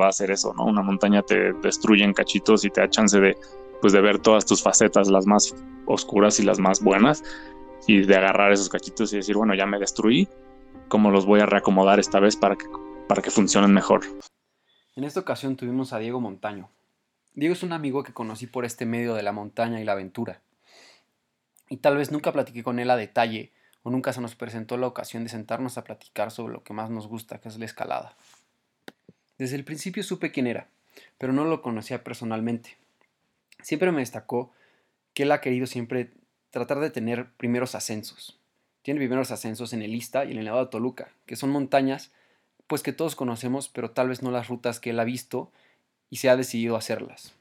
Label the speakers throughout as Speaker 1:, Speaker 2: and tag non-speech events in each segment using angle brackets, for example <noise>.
Speaker 1: va a hacer eso, ¿no? Una montaña te destruye en cachitos y te da chance de, pues, de ver todas tus facetas, las más oscuras y las más buenas, y de agarrar esos cachitos y decir, bueno, ya me destruí, ¿cómo los voy a reacomodar esta vez para que, para que funcionen mejor?
Speaker 2: En esta ocasión tuvimos a Diego Montaño. Diego es un amigo que conocí por este medio de la montaña y la aventura. Y tal vez nunca platiqué con él a detalle o nunca se nos presentó la ocasión de sentarnos a platicar sobre lo que más nos gusta, que es la escalada. Desde el principio supe quién era, pero no lo conocía personalmente. Siempre me destacó que él ha querido siempre tratar de tener primeros ascensos. Tiene primeros ascensos en el Ista y en el Nevado de Toluca, que son montañas pues que todos conocemos, pero tal vez no las rutas que él ha visto y se ha decidido hacerlas.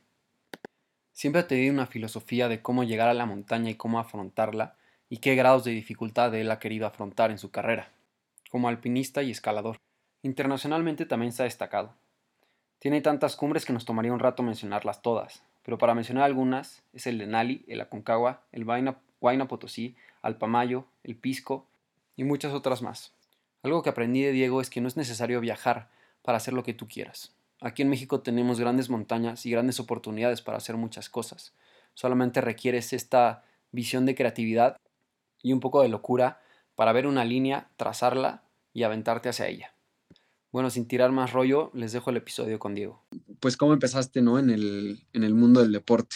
Speaker 2: Siempre ha tenido una filosofía de cómo llegar a la montaña y cómo afrontarla y qué grados de dificultad él ha querido afrontar en su carrera, como alpinista y escalador. Internacionalmente también se ha destacado. Tiene tantas cumbres que nos tomaría un rato mencionarlas todas, pero para mencionar algunas es el de Nali, el Aconcagua, el Huayna Potosí, Alpamayo, el Pisco y muchas otras más. Algo que aprendí de Diego es que no es necesario viajar para hacer lo que tú quieras. Aquí en México tenemos grandes montañas y grandes oportunidades para hacer muchas cosas. Solamente requieres esta visión de creatividad y un poco de locura para ver una línea, trazarla y aventarte hacia ella. Bueno, sin tirar más rollo, les dejo el episodio con Diego.
Speaker 3: Pues cómo empezaste, ¿no? En el, en el mundo del deporte.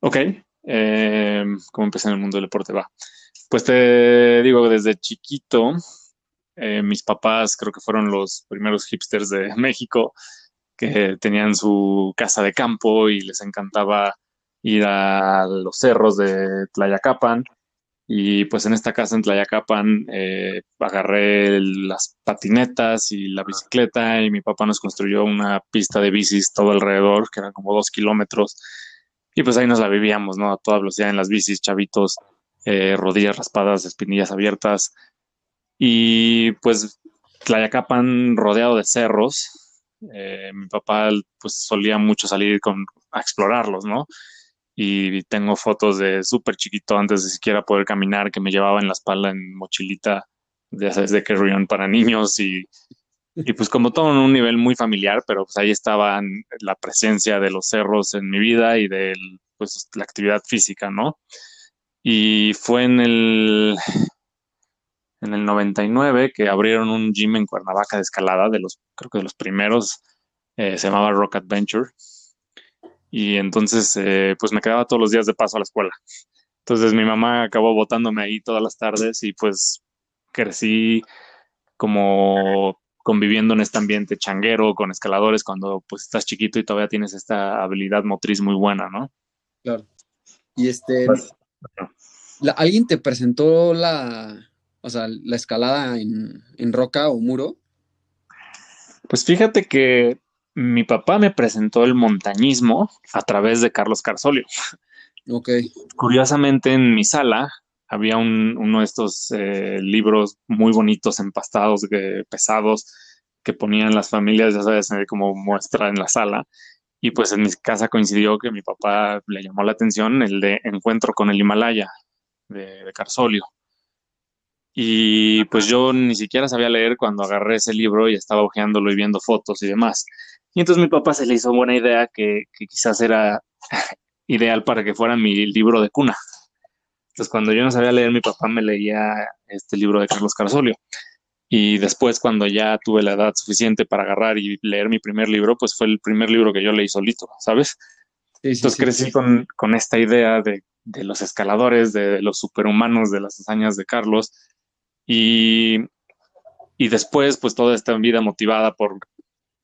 Speaker 1: Ok, eh, ¿cómo empecé en el mundo del deporte? Va. Pues te digo, desde chiquito, eh, mis papás creo que fueron los primeros hipsters de <laughs> México que tenían su casa de campo y les encantaba ir a los cerros de Tlayacapan. Y pues en esta casa en Tlayacapan eh, agarré las patinetas y la bicicleta y mi papá nos construyó una pista de bicis todo alrededor, que eran como dos kilómetros. Y pues ahí nos la vivíamos, ¿no? A toda velocidad en las bicis, chavitos, eh, rodillas raspadas, espinillas abiertas. Y pues Tlayacapan rodeado de cerros. Eh, mi papá pues solía mucho salir con, a explorarlos, ¿no? Y tengo fotos de súper chiquito antes de siquiera poder caminar que me llevaba en la espalda en mochilita de, de Carrion para niños y, y pues como todo en un nivel muy familiar, pero pues ahí estaba la presencia de los cerros en mi vida y de pues la actividad física, ¿no? Y fue en el en el 99 que abrieron un gym en Cuernavaca de escalada, de los creo que de los primeros, eh, se llamaba Rock Adventure y entonces eh, pues me quedaba todos los días de paso a la escuela. Entonces mi mamá acabó botándome ahí todas las tardes y pues crecí como conviviendo en este ambiente changuero con escaladores cuando pues estás chiquito y todavía tienes esta habilidad motriz muy buena, ¿no?
Speaker 3: Claro. Y este, pues, ¿alguien te presentó la, o sea, la escalada en, en roca o muro?
Speaker 1: Pues fíjate que mi papá me presentó el montañismo a través de Carlos Carsolio.
Speaker 3: Ok.
Speaker 1: Curiosamente, en mi sala había uno de estos eh, libros muy bonitos, empastados, pesados, que ponían las familias, ya sabes, como muestra en la sala. Y pues en mi casa coincidió que mi papá le llamó la atención el de Encuentro con el Himalaya de, de Carsolio. Y pues yo ni siquiera sabía leer cuando agarré ese libro y estaba hojeándolo y viendo fotos y demás. Y entonces mi papá se le hizo buena idea que, quizás era <laughs> ideal para que fuera mi libro de cuna. Entonces cuando yo no sabía leer, mi papá me leía este libro de Carlos Carsolio. Y después, cuando ya tuve la edad suficiente para agarrar y leer mi primer libro, pues fue el primer libro que yo leí solito, ¿sabes? Entonces crecí Con, esta idea de, de, los escaladores, de los superhumanos, de las hazañas de Carlos. Y, y después, pues toda esta vida motivada por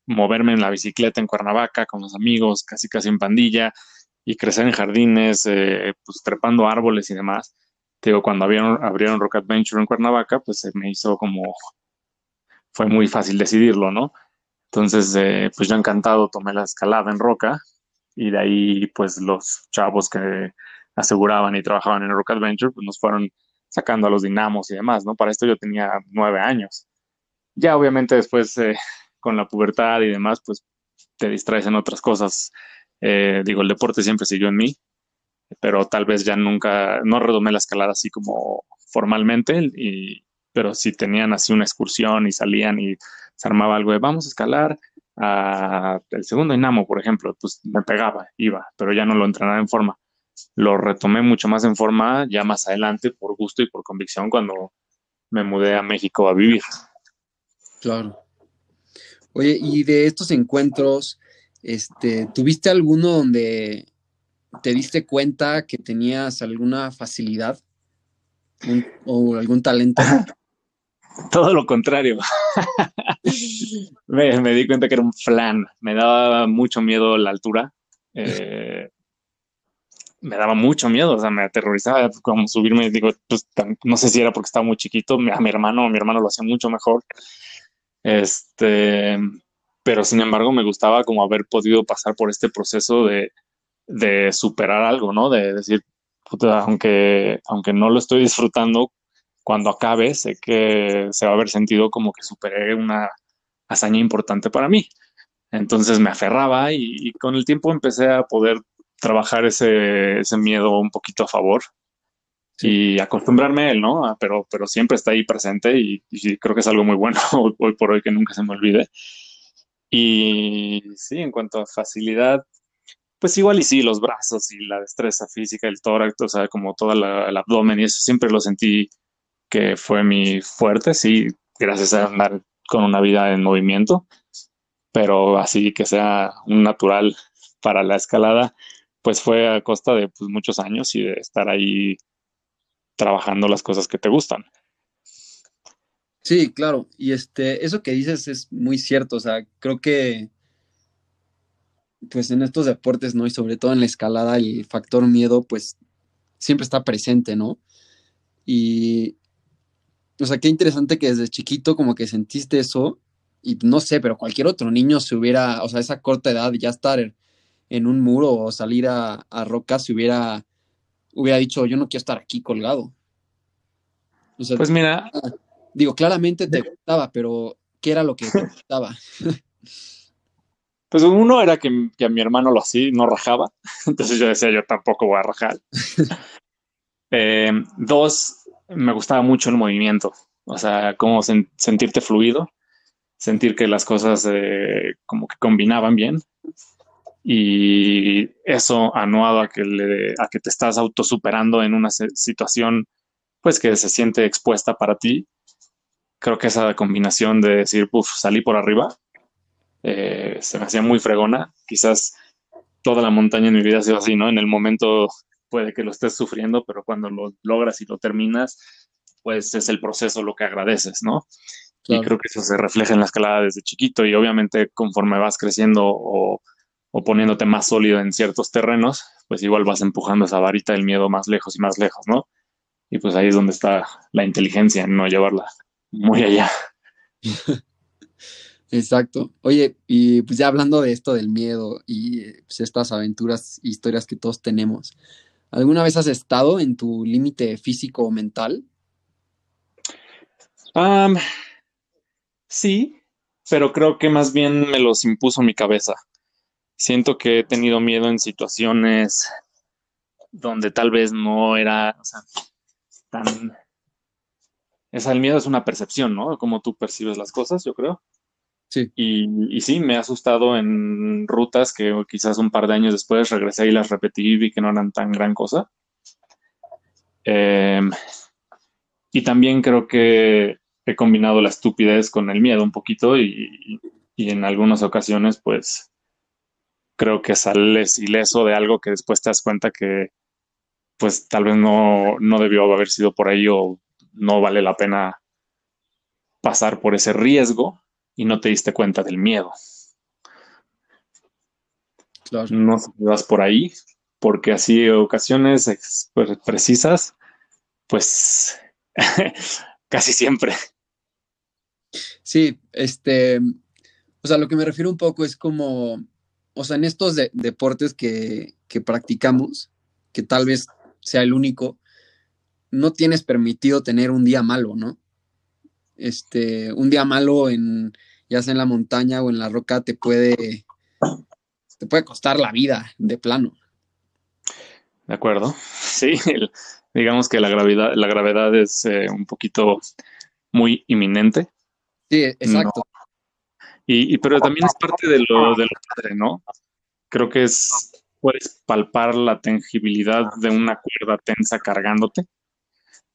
Speaker 1: moverme en la bicicleta en Cuernavaca con los amigos, casi casi en pandilla, y crecer en jardines, eh, pues trepando árboles y demás. digo, cuando abrieron, abrieron Rock Adventure en Cuernavaca, pues se me hizo como, fue muy fácil decidirlo, ¿no? Entonces, eh, pues yo encantado tomé la escalada en roca y de ahí, pues los chavos que aseguraban y trabajaban en Rock Adventure, pues nos fueron sacando a los dinamos y demás, ¿no? Para esto yo tenía nueve años. Ya obviamente después eh, con la pubertad y demás, pues te distraes en otras cosas. Eh, digo, el deporte siempre siguió en mí, pero tal vez ya nunca, no redomé la escalada así como formalmente, y, pero si tenían así una excursión y salían y se armaba algo de vamos a escalar a el segundo Inamo, por ejemplo, pues me pegaba, iba, pero ya no lo entrenaba en forma. Lo retomé mucho más en forma ya más adelante por gusto y por convicción cuando me mudé a México a vivir.
Speaker 2: Claro. Oye, y de estos encuentros, este, ¿tuviste alguno donde te diste cuenta que tenías alguna facilidad o algún talento? <laughs>
Speaker 1: Todo lo contrario. me, di cuenta que era un flan. Me daba mucho miedo la altura. Eh, me daba mucho miedo, o sea, me aterrorizaba como subirme. Digo, pues, no sé si era porque estaba muy chiquito. A mi hermano, mi hermano lo hacía mucho mejor. Este, pero sin embargo, me gustaba como haber podido pasar por este proceso de, de superar algo, ¿no? De decir, aunque, aunque no lo estoy disfrutando, cuando acabe sé que se va a haber sentido como que superé una hazaña importante para mí. Entonces me aferraba y, con el tiempo empecé a poder trabajar ese, ese miedo un poquito a favor y acostumbrarme a él, ¿no? Ah, pero, pero siempre está ahí presente y, y, creo que es algo muy bueno <laughs> hoy por hoy que nunca se me olvide. Y sí, en cuanto a facilidad, pues igual y sí, los brazos y la destreza física, el tórax, o sea, como todo el abdomen y eso siempre lo sentí que fue mi fuerte, sí, gracias a andar con una vida en movimiento, pero así que sea un natural para la escalada, pues fue a costa de pues, muchos años y de estar ahí trabajando las cosas que te gustan.
Speaker 2: Sí, claro, y este, eso que dices es muy cierto, o sea, creo que pues en estos deportes, ¿no? Y sobre todo en la escalada, el factor miedo, pues siempre está presente, ¿no? Y, o sea, qué interesante que desde chiquito como que sentiste eso y no sé, pero cualquier otro niño se hubiera, o sea, esa corta edad ya estar en un muro o salir a, a rocas se hubiera, hubiera dicho, yo no quiero estar aquí colgado.
Speaker 1: pues mira.
Speaker 2: Ah, digo, claramente te gustaba, pero ¿qué era lo que te <laughs> gustaba?
Speaker 1: Pues uno era que, a mi hermano lo hacía, no rajaba. <laughs> Entonces yo decía, yo tampoco voy a rajar. <laughs> Eh, dos, me gustaba mucho el movimiento. O sea, como sentirte fluido, sentir que las cosas eh, como que combinaban bien. Y eso anuado a que, a que te estás autosuperando en una situación pues que se siente expuesta para ti. Creo que esa combinación de decir, puff, salí por arriba, eh, se me hacía muy fregona. Quizás toda la montaña en mi vida ha sido así, ¿no? En el momento puede que lo estés sufriendo, pero cuando lo logras y lo terminas, pues es el proceso lo que agradeces, ¿no? Y creo que eso se refleja en la escalada desde chiquito y obviamente conforme vas creciendo o, o, poniéndote más sólido en ciertos terrenos, pues igual vas empujando esa varita del miedo más lejos y más lejos, ¿no? Y pues ahí es donde está la inteligencia en no llevarla muy allá. <laughs>
Speaker 2: Exacto. Oye, y pues ya hablando de esto del miedo y pues, estas aventuras, historias que todos tenemos, ¿alguna vez has estado en tu límite físico o mental?
Speaker 1: sí, pero creo que más bien me los impuso mi cabeza. Siento que he tenido miedo en situaciones donde tal vez no era o sea, tan... El miedo es una percepción, ¿no? Como tú percibes las cosas, yo creo.
Speaker 2: Sí.
Speaker 1: Y, sí, me ha asustado en rutas que quizás un par de años después regresé y las repetí y vi que no eran tan gran cosa. Em, y también creo que he combinado la estupidez con el miedo un poquito y, en algunas ocasiones pues creo que sales ileso de algo que después te das cuenta que pues tal vez no, no debió haber sido por ahí o no vale la pena pasar por ese riesgo y no te diste cuenta del miedo. Claro. No vas por ahí, porque así ocasiones pues, precisas, pues <laughs> casi siempre.
Speaker 2: Sí, este, o sea, lo que me refiero un poco es como, o sea, en estos deportes que, que practicamos, que tal vez sea el único, no tienes permitido tener un día malo, ¿no? Este, un día malo en, ya sea en la montaña o en la roca, te puede, te puede costar la vida de plano.
Speaker 1: De acuerdo. <laughs> Sí, digamos que la gravedad, la gravedad es eh, un poquito muy inminente.
Speaker 2: Sí, exacto.
Speaker 1: Y, pero también es parte de lo, de lo padre, ¿no? Creo que es, puedes palpar la tangibilidad de una cuerda tensa cargándote.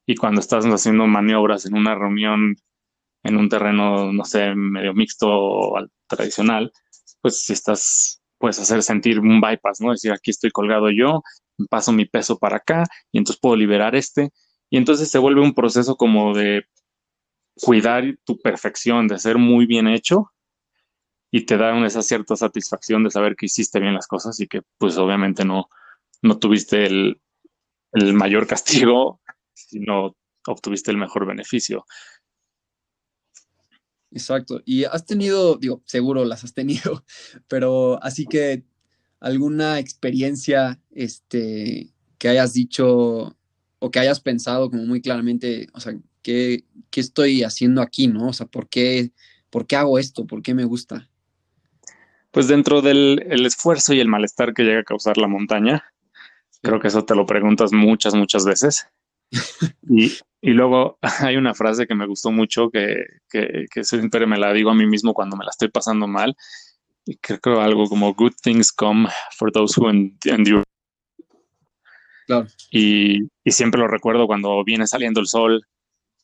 Speaker 1: Y cuando estás haciendo maniobras en una reunión en un terreno, no sé, medio mixto o tradicional, pues si estás, puedes hacer sentir un bypass, ¿no? Es decir, aquí estoy colgado yo, paso mi peso para acá y entonces puedo liberar este. Y entonces se vuelve un proceso como de cuidar tu perfección, de ser muy bien hecho y te da esa cierta satisfacción de saber que hiciste bien las cosas y que pues obviamente no, no tuviste el, el mayor <laughs> castigo, sino obtuviste el mejor beneficio.
Speaker 2: Exacto. Y has tenido, digo, seguro las has tenido, <laughs> pero así que alguna experiencia este, que hayas dicho o que hayas pensado como muy claramente, o sea, ¿qué, qué estoy haciendo aquí, no? O sea, ¿por qué, ¿por qué hago esto? ¿Por qué me gusta?
Speaker 1: Pues dentro del el esfuerzo y el malestar que llega a causar la montaña, creo que eso te lo preguntas muchas, muchas veces. <laughs> y, y luego <laughs> hay una frase que me gustó mucho que, que, que, siempre me la digo a mí mismo cuando me la estoy pasando mal. Y creo algo como good things come for those who endure.
Speaker 2: Claro.
Speaker 1: Y, y, siempre lo recuerdo cuando viene saliendo el sol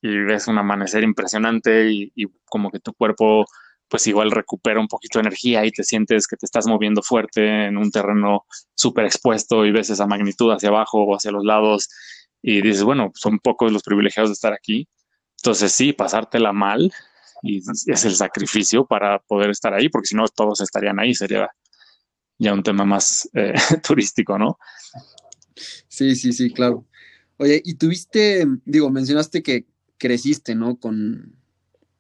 Speaker 1: y ves un amanecer impresionante y, y, como que tu cuerpo pues igual recupera un poquito de energía y te sientes que te estás moviendo fuerte en un terreno súper expuesto y ves esa magnitud hacia abajo o hacia los lados y dices, bueno, son pocos los privilegiados de estar aquí. Entonces sí, pasártela mal y es el sacrificio para poder estar ahí, porque si no todos estarían ahí, sería ya un tema más eh, <laughs> turístico, ¿no?
Speaker 2: Sí, sí, sí, claro. Oye, y tuviste, digo, mencionaste que creciste, ¿no? Con,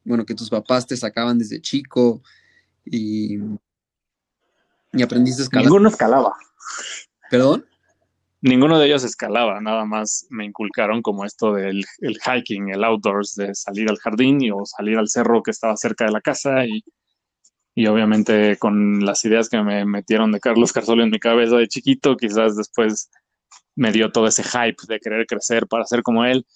Speaker 2: bueno, que tus papás te sacaban desde chico y, y aprendiste a escalar.
Speaker 1: Ninguno escalaba.
Speaker 2: ¿Perdón?
Speaker 1: ninguno de ellos escalaba, nada más me inculcaron como esto del el hiking, el outdoors, de salir al jardín y, o salir al cerro que estaba cerca de la casa y, y obviamente con las ideas que me metieron de Carlos Carzolo en mi cabeza de chiquito, quizás después me dio todo ese hype de querer crecer para ser como él.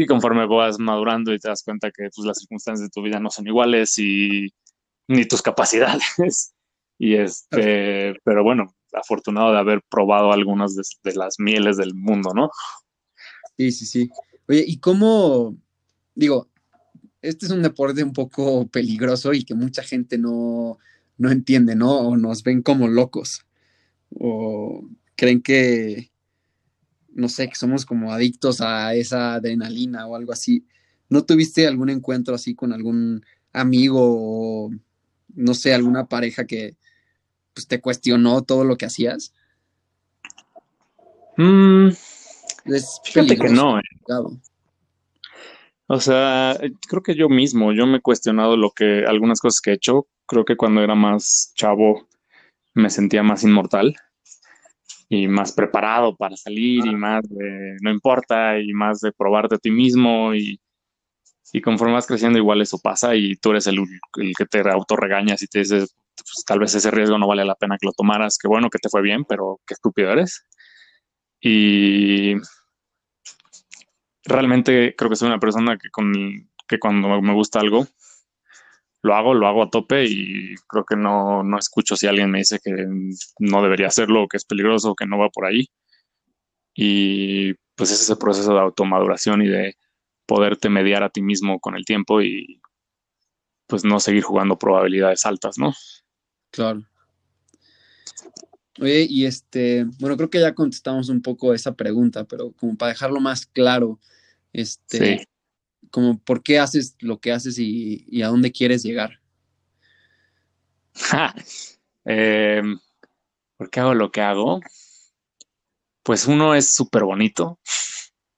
Speaker 1: Y conforme vas madurando y te das cuenta que pues, las circunstancias de tu vida no son iguales y ni tus capacidades. <laughs> y este, pero bueno, afortunado de haber probado algunas de, las mieles del mundo, ¿no?
Speaker 2: Sí, sí, sí. Oye, ¿y cómo, digo, este es un deporte un poco peligroso y que mucha gente no, no entiende, ¿no? O nos ven como locos. O creen que, no sé, que somos como adictos a esa adrenalina o algo así. ¿No tuviste algún encuentro así con algún amigo o, no sé, alguna pareja que, pues, te cuestionó todo lo que hacías?
Speaker 1: Mm, fíjate que no. Eh. O sea, creo que yo mismo, yo me he cuestionado lo que, algunas cosas que he hecho. Creo que cuando era más chavo me sentía más inmortal y más preparado para salir y más de no importa y más de probarte a ti mismo y, y conforme vas creciendo igual eso pasa y tú eres el, el que te autorregañas y te dices, pues, tal vez ese riesgo no vale la pena que lo tomaras, qué bueno que te fue bien, pero qué estúpido eres. Y realmente creo que soy una persona que, con, que cuando me gusta algo, lo hago, lo hago a tope y creo que no, no escucho si alguien me dice que no debería hacerlo o que es peligroso o que no va por ahí. Y pues es ese proceso de automaduración y de poderte mediar a ti mismo con el tiempo y pues no seguir jugando probabilidades altas, ¿no?
Speaker 2: Claro. Oye, y este, bueno, creo que ya contestamos un poco esa pregunta, pero como para dejarlo más claro, este, como por qué haces lo que haces y, a dónde quieres llegar.
Speaker 1: Eh, ¿Por qué hago lo que hago? Pues uno es súper bonito.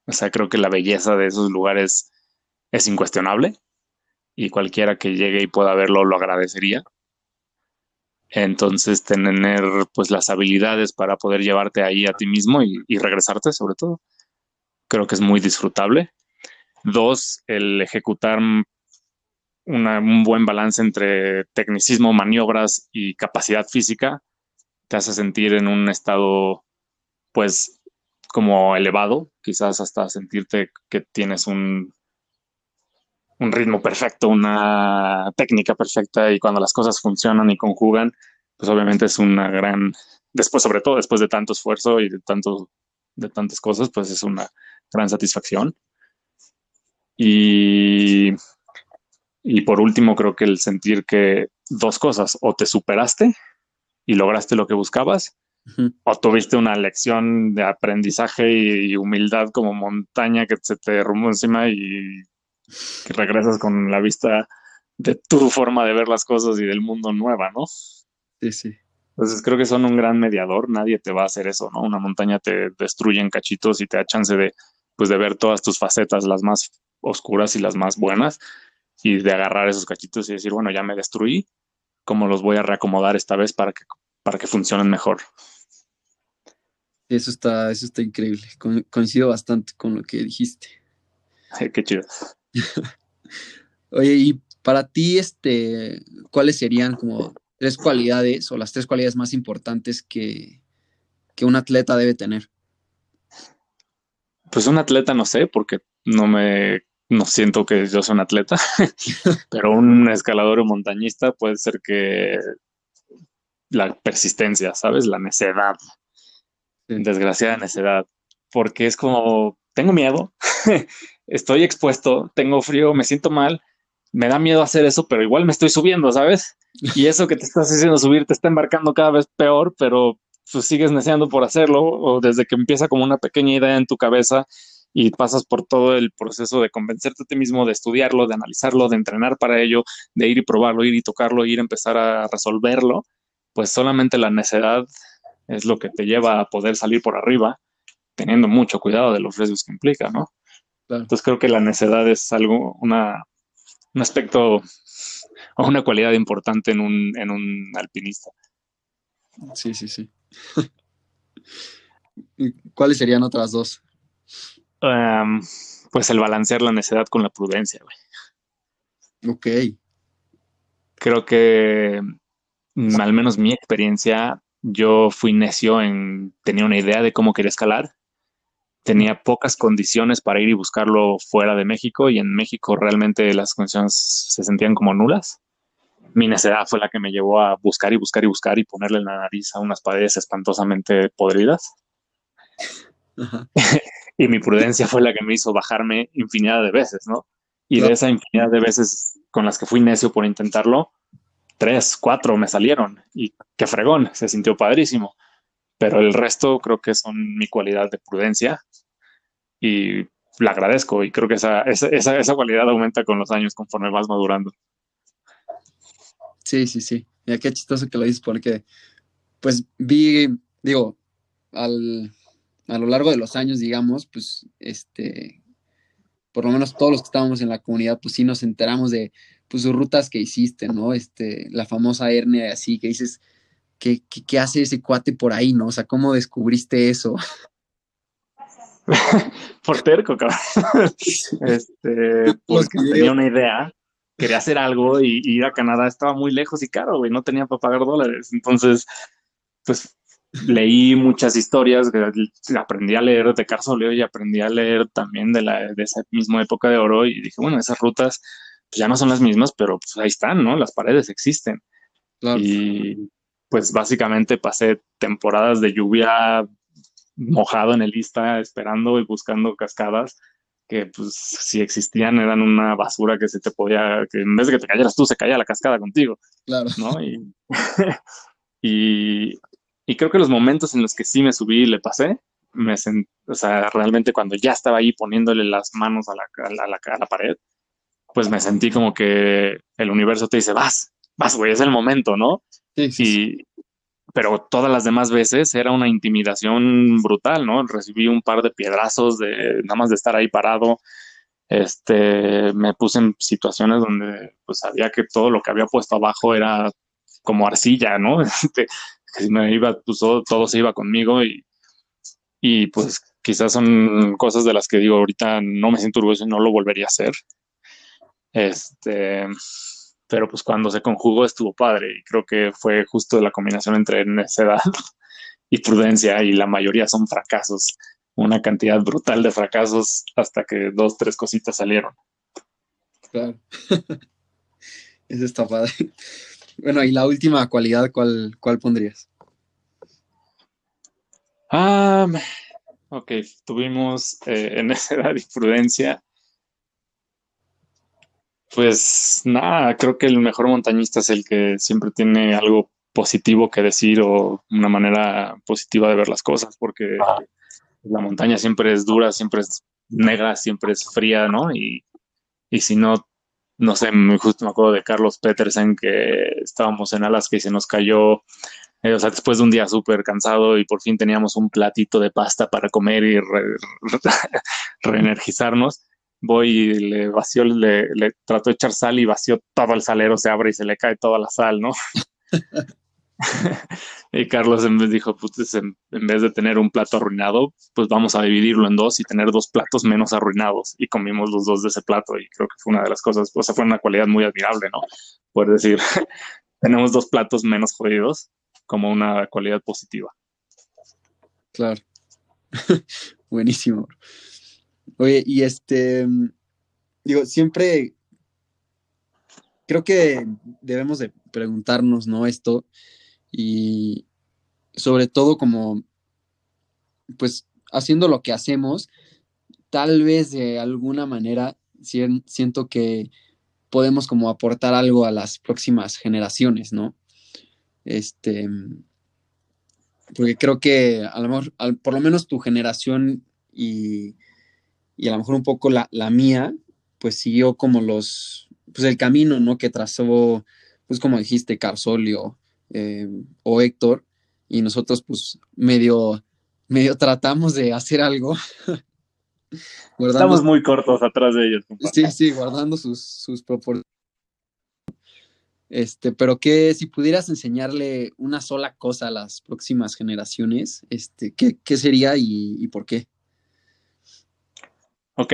Speaker 1: O sea, creo que la belleza de esos lugares es incuestionable y cualquiera que llegue y pueda verlo lo agradecería. Entonces, tener pues las habilidades para poder llevarte ahí a ti mismo y, regresarte, sobre todo, creo que es muy disfrutable. Dos, el ejecutar un buen balance entre tecnicismo, maniobras y capacidad física te hace sentir en un estado, pues, como elevado, quizás hasta sentirte que tienes un, un ritmo perfecto, una técnica perfecta y cuando las cosas funcionan y conjugan, pues obviamente es una gran, después sobre todo después de tanto esfuerzo y de tanto, de tantas cosas, pues es una gran satisfacción. Y, y por último, creo que el sentir que dos cosas, o te superaste y lograste lo que buscabas, o tuviste una lección de aprendizaje y, humildad como montaña que se te derrumbó encima y que regresas con la vista de tu forma de ver las cosas y del mundo nueva, ¿no?
Speaker 2: Sí, sí.
Speaker 1: Entonces creo que son un gran mediador, nadie te va a hacer eso, ¿no? Una montaña te destruye en cachitos y te da chance de, pues, de ver todas tus facetas, las más oscuras y las más buenas, y de agarrar esos cachitos y decir, bueno, ya me destruí, ¿cómo los voy a reacomodar esta vez para que, para que funcionen mejor?
Speaker 2: Eso está, eso está increíble. coincido bastante con lo que dijiste. <laughs>
Speaker 1: Qué chido. <laughs>
Speaker 2: Oye, y para ti, este, ¿cuáles serían como tres cualidades o las tres cualidades más importantes que, que un atleta debe tener?
Speaker 1: Pues un atleta no sé, porque no me no siento que yo sea un atleta, <laughs> pero un escalador o montañista puede ser que la persistencia, ¿sabes? La necedad, desgraciada necedad, porque es como, tengo miedo, <laughs> estoy expuesto, tengo frío, me siento mal, me da miedo hacer eso, pero igual me estoy subiendo, ¿sabes? <laughs> Y eso que te estás haciendo subir te está embarcando cada vez peor, pero pues sigues deseando por hacerlo, o desde que empieza como una pequeña idea en tu cabeza y pasas por todo el proceso de convencerte a ti mismo, de estudiarlo, de analizarlo, de entrenar para ello, de ir y probarlo, ir y tocarlo, ir a empezar a resolverlo, pues solamente la necedad es lo que te lleva a poder salir por arriba, teniendo mucho cuidado de los riesgos que implica, ¿no? Entonces creo que la necedad es algo, una, un aspecto o una cualidad importante en un, en un alpinista.
Speaker 2: Sí, sí, sí. <laughs> ¿Cuáles serían otras dos?
Speaker 1: Em, pues el balancear la necedad con la prudencia, güey.
Speaker 2: Ok.
Speaker 1: Creo que, mm, al menos mi experiencia, yo fui necio en, tenía una idea de cómo quería escalar tenía pocas condiciones para ir y buscarlo fuera de México y en México realmente las condiciones se sentían como nulas. Mi necedad fue la que me llevó a buscar y buscar y buscar y ponerle en la nariz a unas paredes espantosamente podridas. <laughs> y mi prudencia fue la que me hizo bajarme infinidad de veces, ¿no? Y de esa infinidad de veces con las que fui necio por intentarlo, tres, cuatro me salieron y qué fregón, se sintió padrísimo pero el resto creo que son mi cualidad de prudencia y la agradezco y creo que esa, esa, esa, cualidad aumenta con los años conforme vas madurando.
Speaker 2: Sí, sí, sí. Mira qué chistoso que lo dices porque pues vi, digo, al, a lo largo de los años, digamos, pues este, por lo menos todos los que estábamos en la comunidad, pues sí nos enteramos de pues sus rutas que hiciste, ¿no? Este, la famosa hernia así que dices, ¿qué, hace ese cuate por ahí, no? O sea, ¿cómo descubriste eso? <laughs>
Speaker 1: por terco, cabrón. <laughs> este, porque tenía una idea, quería hacer algo y, ir a Canadá estaba muy lejos y caro, güey, no tenía para pagar dólares. Entonces, pues leí muchas historias, aprendí a leer de Leo y aprendí a leer también de, la, de esa misma época de oro y dije, bueno, esas rutas pues, ya no son las mismas, pero pues ahí están, ¿no? Las paredes existen. Y pues básicamente pasé temporadas de lluvia mojado en el Ista esperando y buscando cascadas que pues si existían eran una basura que se te podía, que en vez de que te cayeras tú, se caía la cascada contigo.
Speaker 2: Claro.
Speaker 1: ¿no? Y, <laughs> <laughs> y, creo que los momentos en los que sí me subí y le pasé, me o sea, realmente cuando ya estaba ahí poniéndole las manos a la, a la, a la pared, pues me sentí como que el universo te dice, vas, vas, güey, es el momento, ¿no? Sí, pero todas las demás veces era una intimidación brutal, ¿no? Recibí un par de piedrazos de nada más de estar ahí parado. Este, me puse en situaciones donde pues sabía que todo lo que había puesto abajo era como arcilla, ¿no? <laughs> Este, que me iba, pues todo, se iba conmigo y, y pues quizás son cosas de las que digo ahorita no me siento orgulloso y no lo volvería a hacer. Este, pero pues cuando se conjugó estuvo padre y creo que fue justo la combinación entre necedad y prudencia y la mayoría son fracasos, una cantidad brutal de fracasos hasta que dos, tres cositas salieron.
Speaker 2: Claro. <laughs> Eso está padre. Bueno, y la última cualidad, ¿cuál, cuál pondrías?
Speaker 1: Ah, ok, tuvimos eh, en esa edad y prudencia. Pues nada, creo que el mejor montañista es el que siempre tiene algo positivo que decir o una manera positiva de ver las cosas, porque la montaña siempre es dura, siempre es negra, siempre es fría, ¿no? Y, y si no, no sé, justo me acuerdo de Carlos Petersen que estábamos en Alaska y se nos cayó, eh, o sea, después de un día súper cansado y por fin teníamos un platito de pasta para comer y <laughs> reenergizarnos. Voy y le vació, le, le trato de echar sal y vació todo el salero, se abre y se le cae toda la sal, ¿no? <laughs> <laughs> y Carlos en vez dijo, pues en, vez de tener un plato arruinado, pues vamos a dividirlo en dos y tener dos platos menos arruinados. Y comimos los dos de ese plato y creo que fue una de las cosas, o sea, fue una cualidad muy admirable, ¿no? Por decir, <laughs> tenemos dos platos menos jodidos como una cualidad positiva.
Speaker 2: Claro. <laughs> Buenísimo. Oye, y este, digo, siempre creo que debemos de preguntarnos, ¿no? Esto, y sobre todo como, pues, haciendo lo que hacemos, tal vez de alguna manera siento que podemos como aportar algo a las próximas generaciones, ¿no? Este, porque creo que a lo mejor, por lo menos tu generación y, y a lo mejor un poco la, la, mía, pues siguió como los, pues el camino, ¿no? Que trazó, pues como dijiste, Carsolio, eh, o Héctor, y nosotros pues medio, medio tratamos de hacer algo. <laughs>
Speaker 1: Estamos muy cortos atrás de ellos.
Speaker 2: Sí, sí, guardando sus, sus proporciones. Este, pero que si pudieras enseñarle una sola cosa a las próximas generaciones, este, ¿qué, qué sería y, y, por qué?
Speaker 1: Ok,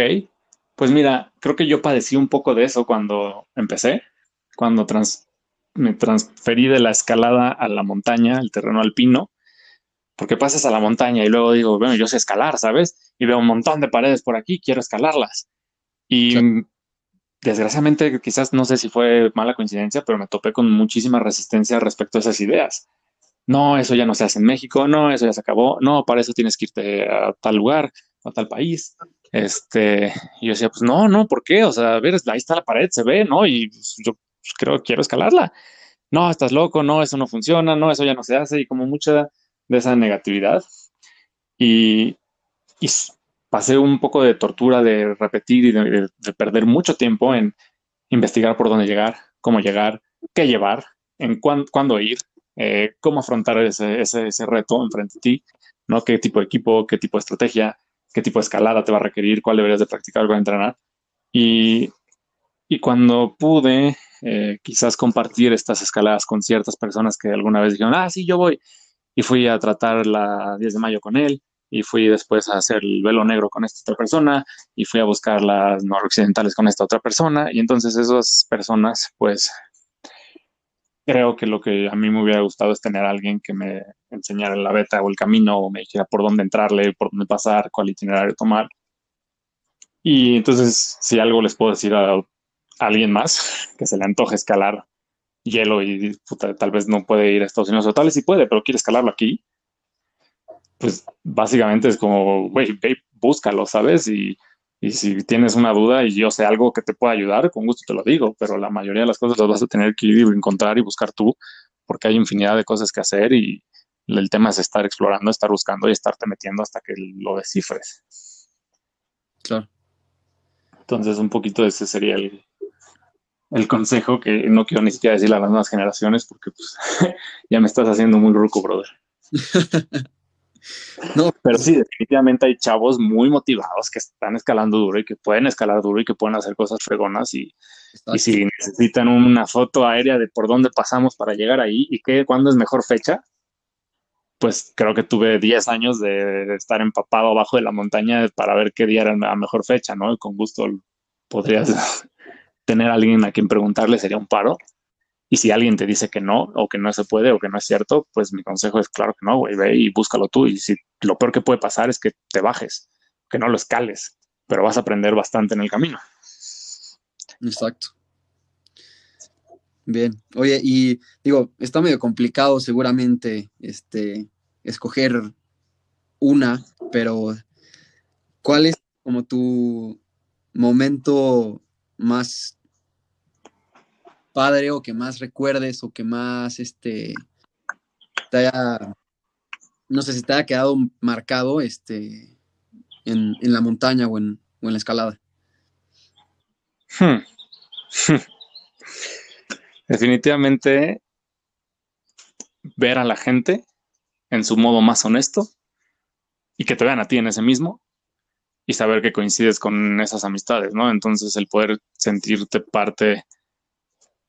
Speaker 1: pues mira, creo que yo padecí un poco de eso cuando empecé, cuando trans me transferí de la escalada a la montaña, el terreno alpino, porque pasas a la montaña y luego digo, bueno, yo sé escalar, ¿sabes? Y veo un montón de paredes por aquí, quiero escalarlas. Y desgraciadamente, quizás no sé si fue mala coincidencia, pero me topé con muchísima resistencia respecto a esas ideas. No, eso ya no se hace en México, no, eso ya se acabó, no, para eso tienes que irte a tal lugar, a tal país. Este, y yo decía, pues no, no, ¿por qué? O sea, a ver, ahí está la pared, se ve, ¿no? Y pues, yo pues, creo que quiero escalarla. No, estás loco, no, eso no funciona, no, eso ya no se hace, y como mucha de esa negatividad. Y, pasé un poco de tortura de repetir y de, perder mucho tiempo en investigar por dónde llegar, cómo llegar, qué llevar, en cuándo ir, eh, cómo afrontar ese, ese, ese reto enfrente de ti, ¿no? qué tipo de equipo, qué tipo de estrategia, qué tipo de escalada te va a requerir, cuál deberías de practicar para entrenar. Y, y cuando pude eh, quizás compartir estas escaladas con ciertas personas que alguna vez dijeron, ah, sí, yo voy. Y fui a tratar la 10 de mayo con él, y fui después a hacer el velo negro con esta otra persona, y fui a buscar las noroccidentales con esta otra persona, y entonces esas personas, pues, creo que lo que a mí me hubiera gustado es tener a alguien que me enseñara la beta o el camino, o me dijera por dónde entrarle, por dónde pasar, cuál itinerario tomar. Y entonces, si algo les puedo decir a alguien más que se le antoje escalar hielo y tal vez no puede ir a Estados Unidos o tal vez sí puede, pero quiere escalarlo aquí, pues básicamente es como, güey, búscalo, ¿sabes? Y, y, si tienes una duda y yo sé algo que te pueda ayudar, con gusto te lo digo, pero la mayoría de las cosas las vas a tener que ir y encontrar y buscar tú, porque hay infinidad de cosas que hacer y el tema es estar explorando, estar buscando y estarte metiendo hasta que lo descifres.
Speaker 2: Claro.
Speaker 1: Entonces, un poquito ese sería el, el consejo que no quiero ni siquiera decirle a las nuevas generaciones porque pues <laughs> ya me estás haciendo muy ruco, brother. <laughs> no, pero sí, definitivamente hay chavos muy motivados que están escalando duro y que pueden escalar duro y que pueden hacer cosas fregonas y, y si necesitan una foto aérea de por dónde pasamos para llegar ahí y que cuándo es mejor fecha, pues creo que tuve 10 años de estar empapado abajo de la montaña para ver qué día era la mejor fecha, ¿no? con gusto podrías <laughs> tener a alguien a quien preguntarle sería un paro. Y si alguien te dice que no, o que no se puede, o que no es cierto, pues mi consejo es claro que no, güey, ve y búscalo tú. Y si lo peor que puede pasar es que te bajes, que no lo escales, pero vas a aprender bastante en el camino.
Speaker 2: Exacto. Bien. Oye, y digo, está medio complicado seguramente este escoger una, pero ¿cuál es como tu momento más padre o que más recuerdes o que más este te haya no sé si te haya quedado marcado este en, la montaña o en, o en la escalada?
Speaker 1: Hmm. <laughs> Definitivamente ver a la gente en su modo más honesto y que te vean a ti en ese mismo y saber que coincides con esas amistades, ¿no? Entonces el poder sentirte parte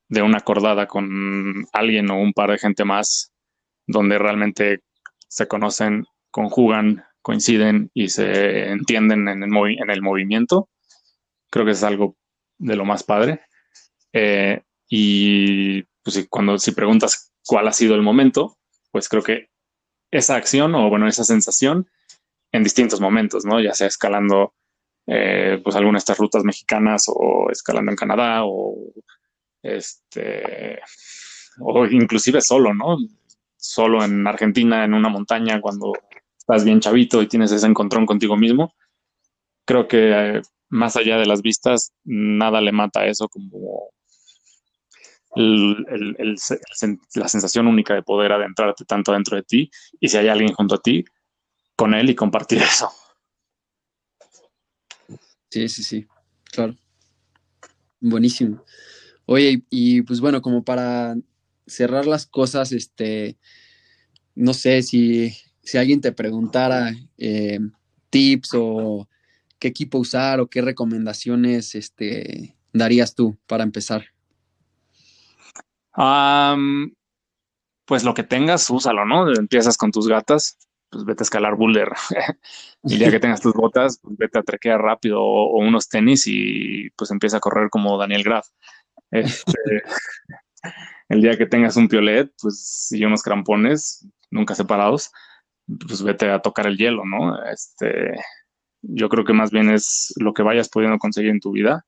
Speaker 1: de una acordada con alguien o un par de gente más donde realmente se conocen, conjugan, coinciden y se entienden en el, en el movimiento, creo que es algo de lo más padre. Eh, y pues cuando si preguntas cuál ha sido el momento, pues creo que esa acción o bueno, esa sensación en distintos momentos, ¿no? Ya sea escalando eh, pues alguna de estas rutas mexicanas o escalando en Canadá o este o inclusive solo, ¿no? Solo en Argentina, en una montaña, cuando estás bien chavito y tienes ese encontrón contigo mismo. Creo que eh, más allá de las vistas, nada le mata a eso como la sensación única de poder adentrarte tanto dentro de ti y si hay alguien junto a ti, con él y compartir <laughs> eso.
Speaker 2: Sí, sí, sí, claro. Buenísimo. Oye, y pues bueno, como para cerrar las cosas, este, no sé si, si alguien te preguntara eh, tips o qué equipo usar o qué recomendaciones este, darías tú para empezar.
Speaker 1: pues lo que tengas, úsalo, ¿no? Empiezas con tus gatas, pues vete a escalar boulder. <laughs> el día que tengas tus botas, pues vete a trequear rápido o, unos tenis y pues empieza a correr como Daniel Graf. Este, el día que tengas un piolet, pues y unos crampones, nunca separados, pues vete a tocar el hielo, ¿no? Este, yo creo que más bien es lo que vayas pudiendo conseguir en tu vida,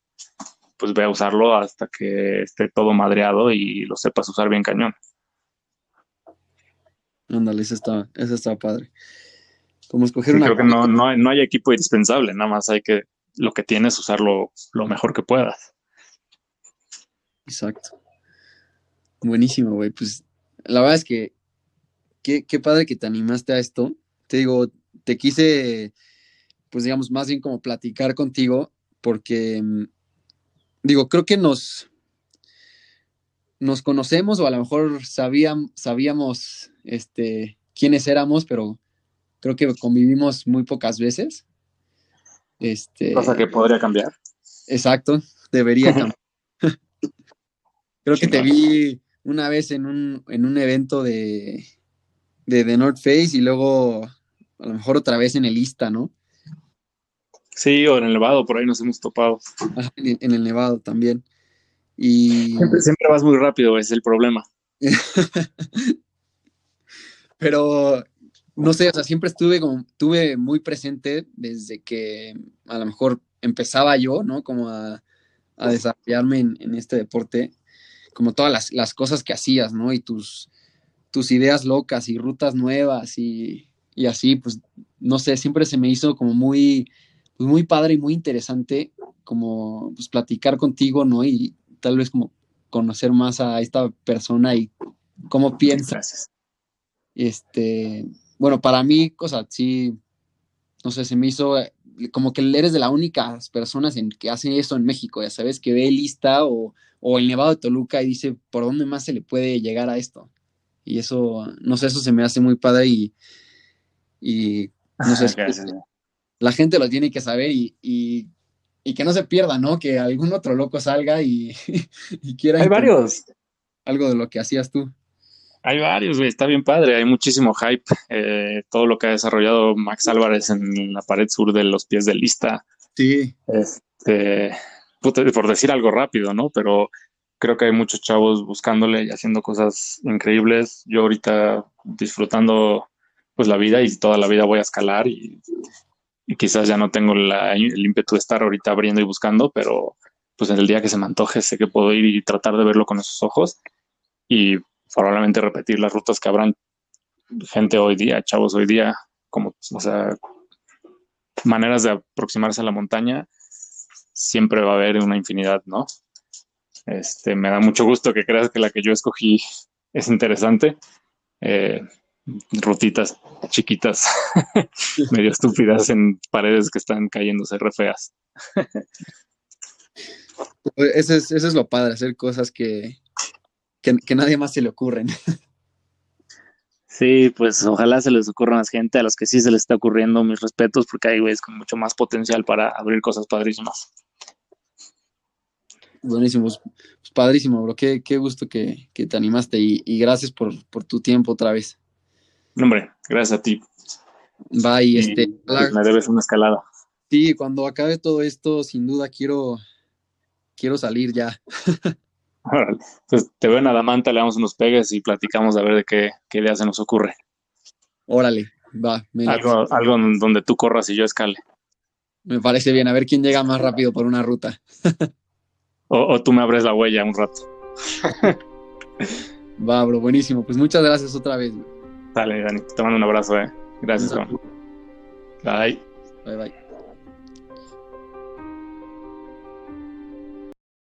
Speaker 1: pues ve a usarlo hasta que esté todo madreado y lo sepas usar bien cañón.
Speaker 2: Ándale, eso está, eso está padre. Como escoger una.
Speaker 1: Creo que no, no hay equipo indispensable, nada más hay que lo que tienes usarlo lo mejor que puedas.
Speaker 2: Exacto. Buenísimo, güey. Pues la verdad es que qué, qué padre que te animaste a esto. Te digo, te quise, pues digamos, más bien como platicar contigo, porque mm, digo, creo que nos, nos conocemos o a lo mejor sabíamos, sabíamos este, quiénes éramos, pero creo que convivimos muy pocas veces. Este,
Speaker 1: Cosa que podría cambiar.
Speaker 2: Exacto, debería cambiar. Creo que te vi una vez en un, en un evento de, de The North Face y luego a lo mejor otra vez en el Ista, ¿no?
Speaker 1: Sí, o en el Nevado, por ahí nos hemos topado.
Speaker 2: en, el Nevado también. Y...
Speaker 1: Siempre, vas muy rápido, es el problema. <laughs>
Speaker 2: Pero, no sé, o sea, siempre estuve como, tuve muy presente desde que a lo mejor empezaba yo, ¿no? Como a, desarrollarme en, este deporte, como todas las, cosas que hacías, ¿no? Y tus, tus ideas locas y rutas nuevas y, y así, pues, no sé, siempre se me hizo como muy pues muy padre y muy interesante como pues platicar contigo, ¿no? Y tal vez como conocer más a esta persona y cómo piensa. Este, bueno, para mí, cosa, sí, no sé, se me hizo como que eres de las únicas personas en que hacen eso en México, ya sabes, que ve lista o, o el Nevado de Toluca y dice, ¿por dónde más se le puede llegar a esto? Y eso, no sé, eso se me hace muy padre y, y no sé, la gente lo tiene que saber y, que no se pierda, ¿no? Que algún otro loco salga y, <laughs> quiera.
Speaker 1: Hay varios.
Speaker 2: Algo de lo que hacías tú.
Speaker 1: Hay varios, güey, está bien padre, hay muchísimo hype. Eh, todo lo que ha desarrollado Max Álvarez en la pared sur de los pies de lista.
Speaker 2: Sí.
Speaker 1: Este, por decir algo rápido, ¿no? Pero creo que hay muchos chavos buscándole y haciendo cosas increíbles. Yo ahorita disfrutando pues la vida y toda la vida voy a escalar y y quizás ya no tengo el ímpetu de estar ahorita abriendo y buscando, pero pues el día que se me antoje sé que puedo ir y tratar de verlo con esos ojos y probablemente repetir las rutas que habrán gente hoy día, chavos hoy día, como, o sea, maneras de aproximarse a la montaña, siempre va a haber una infinidad, ¿no? Este, me da mucho gusto que creas que la que yo escogí es interesante. Eh, rutitas chiquitas, <laughs> medio estúpidas en paredes que están cayéndose re feas.
Speaker 2: Eso es, eso es lo padre, hacer cosas que, que, que nadie más se le ocurren.
Speaker 4: Sí, pues ojalá se les ocurra más gente, a los que sí se les está ocurriendo mis respetos, porque hay güeyes con mucho más potencial para abrir cosas padrísimas.
Speaker 2: Buenísimo, pues, pues padrísimo, bro. Qué, qué gusto que, que te animaste y, y gracias por, por, tu tiempo otra vez.
Speaker 1: Hombre, gracias a ti.
Speaker 2: Bye, y este.
Speaker 1: Pues me debes una escalada.
Speaker 2: Sí, cuando acabe todo esto, sin duda quiero, quiero salir ya. <laughs>
Speaker 1: Entonces te veo en Adamanta, le damos unos pegues y platicamos a ver de qué, qué idea se nos ocurre.
Speaker 2: Órale, va.
Speaker 1: Algo, algo donde tú corras y yo escale.
Speaker 2: Me parece bien, a ver quién llega más rápido por una ruta.
Speaker 1: o, o, tú me abres la huella un rato. <laughs>
Speaker 2: va, bro, buenísimo. Pues muchas gracias otra vez.
Speaker 1: Dale, Dani, te mando un abrazo, eh. Gracias, Juan. Bye.
Speaker 2: Bye, bye.